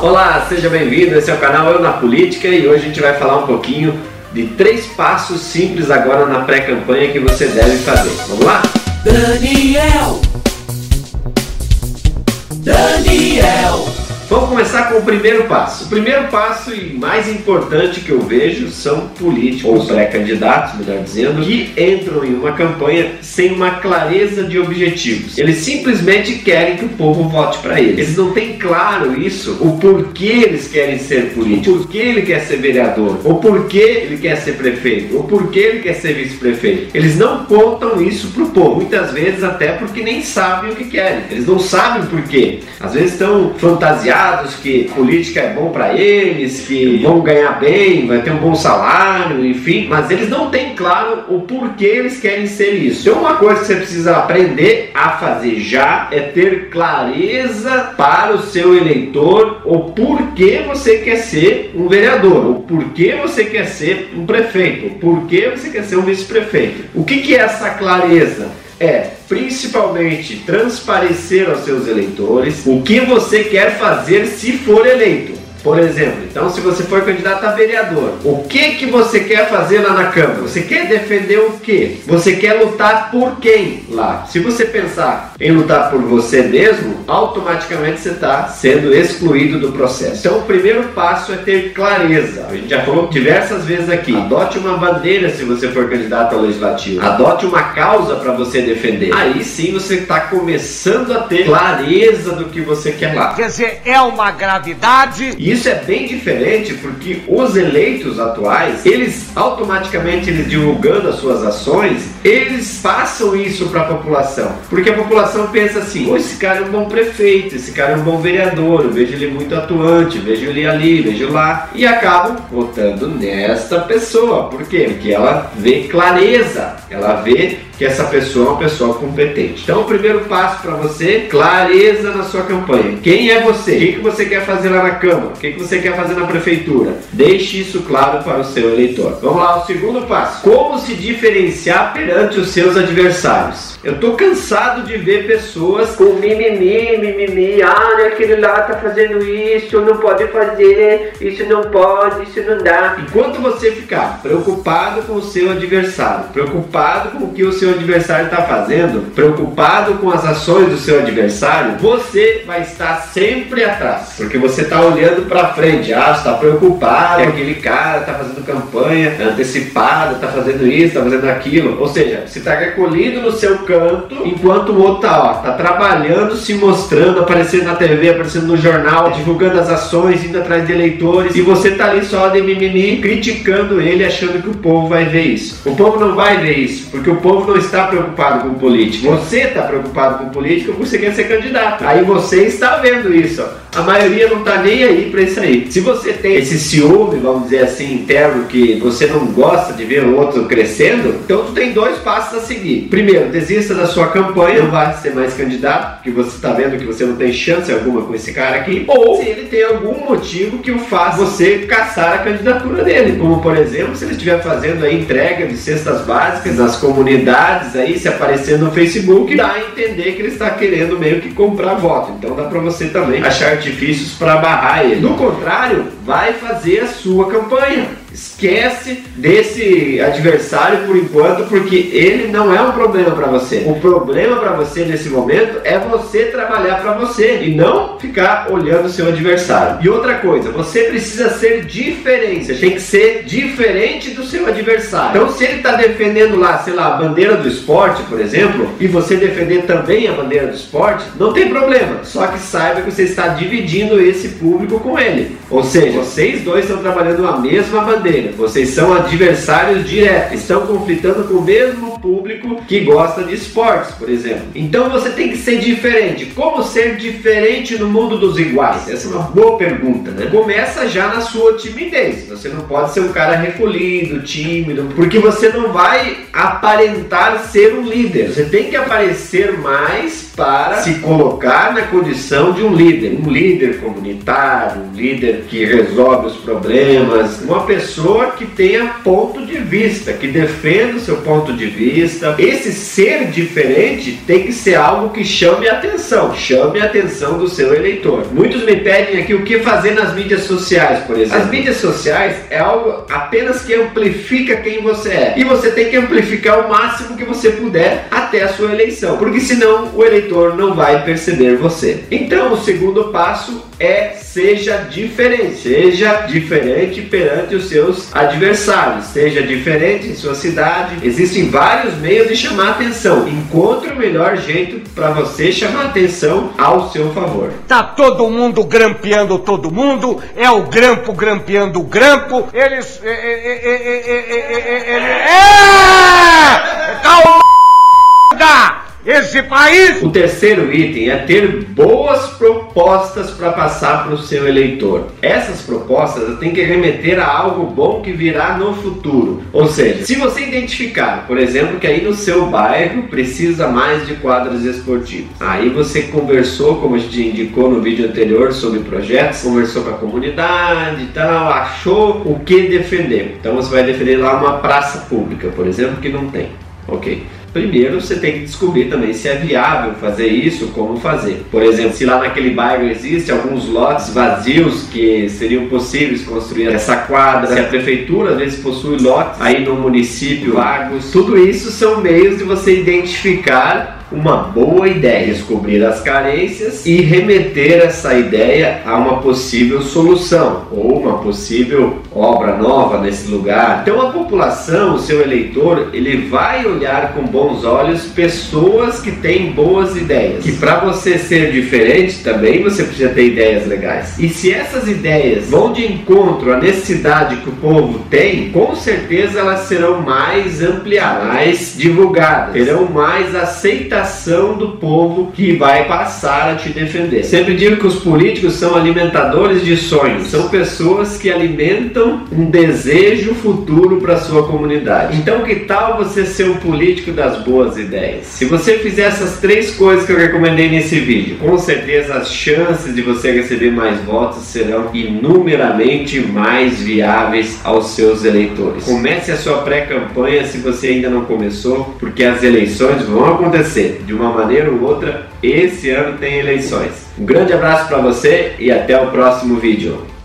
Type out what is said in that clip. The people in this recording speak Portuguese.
Olá, seja bem-vindo. Esse é o canal Eu na Política e hoje a gente vai falar um pouquinho de três passos simples agora na pré-campanha que você deve fazer. Vamos lá? Daniel. Vamos começar com o primeiro passo. O primeiro passo e mais importante que eu vejo são políticos ou pré-candidatos, melhor dizendo, que entram em uma campanha sem uma clareza de objetivos. Eles simplesmente querem que o povo vote para eles. Eles não têm claro isso, o porquê eles querem ser políticos, o porquê ele quer ser vereador, o porquê ele quer ser prefeito, o porquê ele quer ser vice-prefeito. Eles não contam isso pro povo, muitas vezes até porque nem sabem o que querem. Eles não sabem por quê. Às vezes estão fantasiados que política é bom para eles, que vão ganhar bem, vai ter um bom salário, enfim, mas eles não têm claro o porquê eles querem ser isso. Então, uma coisa que você precisa aprender a fazer já é ter clareza para o seu eleitor o porquê você quer ser um vereador, o porquê você quer ser um prefeito, o porquê você quer ser um vice-prefeito. O que, que é essa clareza? É principalmente transparecer aos seus eleitores o que você quer fazer se for eleito. Por exemplo, então se você for candidato a vereador, o que que você quer fazer lá na Câmara? Você quer defender o quê? Você quer lutar por quem lá? Se você pensar em lutar por você mesmo, automaticamente você está sendo excluído do processo. Então o primeiro passo é ter clareza. A gente já falou diversas vezes aqui. Adote uma bandeira se você for candidato ao legislativo. Adote uma causa para você defender. Aí sim você está começando a ter clareza do que você quer lá. Quer dizer, é uma gravidade. E isso é bem diferente porque os eleitos atuais, eles automaticamente eles divulgando as suas ações, eles passam isso para a população. Porque a população pensa assim: esse cara é um bom prefeito, esse cara é um bom vereador, eu vejo ele muito atuante, vejo ele ali, vejo lá, e acabam votando nesta pessoa. Por quê? Porque ela vê clareza, ela vê que essa pessoa é uma pessoa competente. Então, o primeiro passo para você, clareza na sua campanha. Quem é você? O que, você quer fazer lá na Câmara? O que você quer fazer na Prefeitura? Deixe isso claro para o seu eleitor. Vamos lá, o segundo passo. Como se diferenciar perante os seus adversários? Eu tô cansado de ver pessoas com mimimi, mimimi, ah, aquele lá tá fazendo isso, não pode fazer, isso não pode, isso não dá. Enquanto você ficar preocupado com o seu adversário, preocupado com o que o seu adversário está fazendo, preocupado com as ações do seu adversário, você vai estar sempre atrás, porque você está olhando para frente, ah, está preocupado, que aquele cara está fazendo campanha antecipada, está fazendo isso, está fazendo aquilo, ou seja, você está recolhido no seu canto, enquanto o outro tá, ó, tá trabalhando, se mostrando, aparecendo na TV, aparecendo no jornal, divulgando as ações, indo atrás de eleitores, e você tá ali só de mimimi, criticando ele, achando que o povo vai ver isso. O povo não vai ver isso, porque o povo não está preocupado com política. Você está preocupado com política porque você quer ser candidato. Aí você está vendo isso, ó. A maioria não está nem aí para isso aí. Se você tem esse ciúme, vamos dizer assim, interno, que você não gosta de ver o outro crescendo, então tu tem dois passos a seguir. Primeiro, desista da sua campanha, não vai ser mais candidato, porque você está vendo que você não tem chance alguma com esse cara aqui. Ou se ele tem algum motivo que o faça você caçar a candidatura dele. Como, por exemplo, se ele estiver fazendo a entrega de cestas básicas nas comunidades aí, se aparecer no Facebook, dá a entender que ele está querendo meio que comprar voto. Então dá para você também achar artifícios para barrar ele. Do contrário, vai fazer a sua campanha. Esquece desse adversário por enquanto, porque ele não é um problema para você. O problema para você nesse momento é você trabalhar para você e não ficar olhando o seu adversário. E outra coisa, você precisa ser diferente. Você tem que ser diferente do seu adversário. Então, se ele está defendendo lá, sei lá, a bandeira do esporte, por exemplo, e você defender também a bandeira do esporte, não tem problema. Só que saiba que você está dividindo esse público com ele. Ou seja, vocês dois estão trabalhando a mesma bandeira Vocês são adversários diretos, estão conflitando com o mesmo público que gosta de esportes, por exemplo. Então você tem que ser diferente. Como ser diferente no mundo dos iguais? Essa é uma boa pergunta, né? Começa já na sua timidez. Você não pode ser um cara recolhido, tímido, porque você não vai aparentar ser um líder. Você tem que aparecer mais para se colocar na condição de um líder, um líder comunitário, um líder que resolve os problemas, uma pessoa pessoa que tenha ponto de vista, que defenda o seu ponto de vista. Esse ser diferente tem que ser algo que chame a atenção, chame a atenção do seu eleitor. Muitos me pedem aqui o que fazer nas mídias sociais, por exemplo. As mídias sociais é algo apenas que amplifica quem você é. E você tem que amplificar o máximo que você puder até a sua eleição, porque senão o eleitor não vai perceber você. Então, o segundo passo é seja diferente, seja diferente perante os seus adversários, seja diferente em sua cidade. Existem vários meios de chamar atenção. Encontre o melhor jeito para você chamar atenção ao seu favor. Tá todo mundo grampeando todo mundo, é o grampo grampeando o grampo, eles. É! é, é, é, é tá o esse país. O terceiro item é ter boas propostas para passar para o seu eleitor. Essas propostas têm que remeter a algo bom que virá no futuro. Ou seja, se você identificar, por exemplo, que aí no seu bairro precisa mais de quadros esportivos, aí você conversou, como a gente indicou no vídeo anterior sobre projetos, conversou com a comunidade e tal, achou o que defender. Então você vai defender lá uma praça pública, por exemplo, que não tem. Ok. Primeiro você tem que descobrir também se é viável fazer isso, como fazer. Por exemplo, se lá naquele bairro existe alguns lotes vazios que seriam possíveis construir essa quadra, se a prefeitura às vezes possui lotes aí no município vagos, tudo isso são meios de você identificar uma boa ideia, descobrir as carências e remeter essa ideia a uma possível solução ou uma possível obra nova nesse lugar. Então a população, o seu eleitor, ele vai olhar com bons olhos pessoas que têm boas ideias. Que para você ser diferente também você precisa ter ideias legais. E se essas ideias vão de encontro à necessidade que o povo tem, com certeza elas serão mais ampliadas, mais divulgadas, terão mais aceitação do povo que vai passar a te defender. Sempre digo que os políticos são alimentadores de sonhos, são pessoas que alimentam um desejo futuro para sua comunidade. Então, que tal você ser um político das boas ideias? Se você fizer essas três coisas que eu recomendei nesse vídeo, com certeza as chances de você receber mais votos serão inumeramente mais viáveis aos seus eleitores. Comece a sua pré-campanha se você ainda não começou, porque as eleições vão acontecer de uma maneira ou outra, esse ano tem eleições. Um grande abraço para você e até o próximo vídeo.